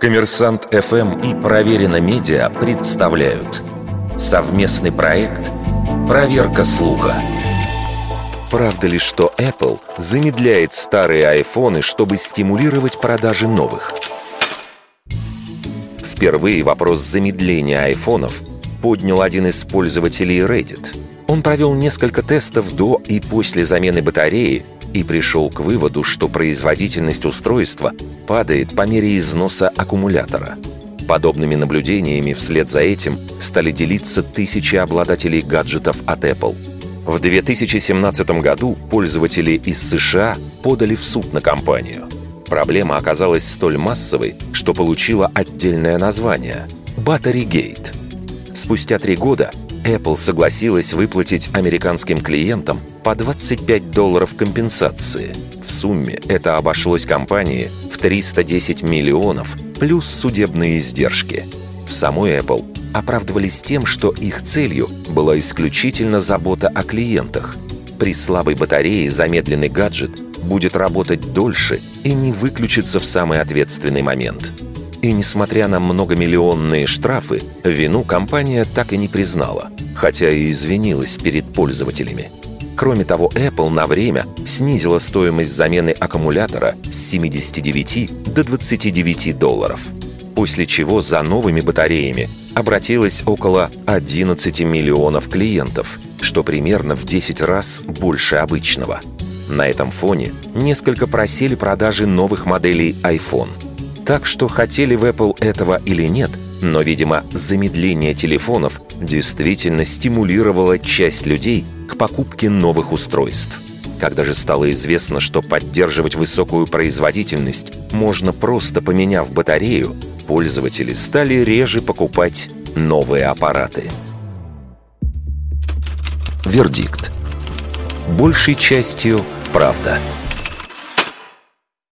Коммерсант ФМ и Проверено Медиа представляют совместный проект «Проверка слуха». Правда ли, что Apple замедляет старые айфоны, чтобы стимулировать продажи новых? Впервые вопрос замедления айфонов поднял один из пользователей Reddit. Он провел несколько тестов до и после замены батареи и пришел к выводу, что производительность устройства падает по мере износа аккумулятора. Подобными наблюдениями вслед за этим стали делиться тысячи обладателей гаджетов от Apple. В 2017 году пользователи из США подали в суд на компанию. Проблема оказалась столь массовой, что получила отдельное название – Battery Спустя три года Apple согласилась выплатить американским клиентам по 25 долларов компенсации. В сумме это обошлось компании в 310 миллионов плюс судебные издержки. В самой Apple оправдывались тем, что их целью была исключительно забота о клиентах. При слабой батарее замедленный гаджет будет работать дольше и не выключится в самый ответственный момент. И несмотря на многомиллионные штрафы, вину компания так и не признала, хотя и извинилась перед пользователями. Кроме того, Apple на время снизила стоимость замены аккумулятора с 79 до 29 долларов. После чего за новыми батареями обратилось около 11 миллионов клиентов, что примерно в 10 раз больше обычного. На этом фоне несколько просели продажи новых моделей iPhone. Так что хотели в Apple этого или нет, но, видимо, замедление телефонов действительно стимулировало часть людей – к покупке новых устройств. Когда же стало известно, что поддерживать высокую производительность можно просто поменяв батарею, пользователи стали реже покупать новые аппараты. Вердикт. Большей частью правда.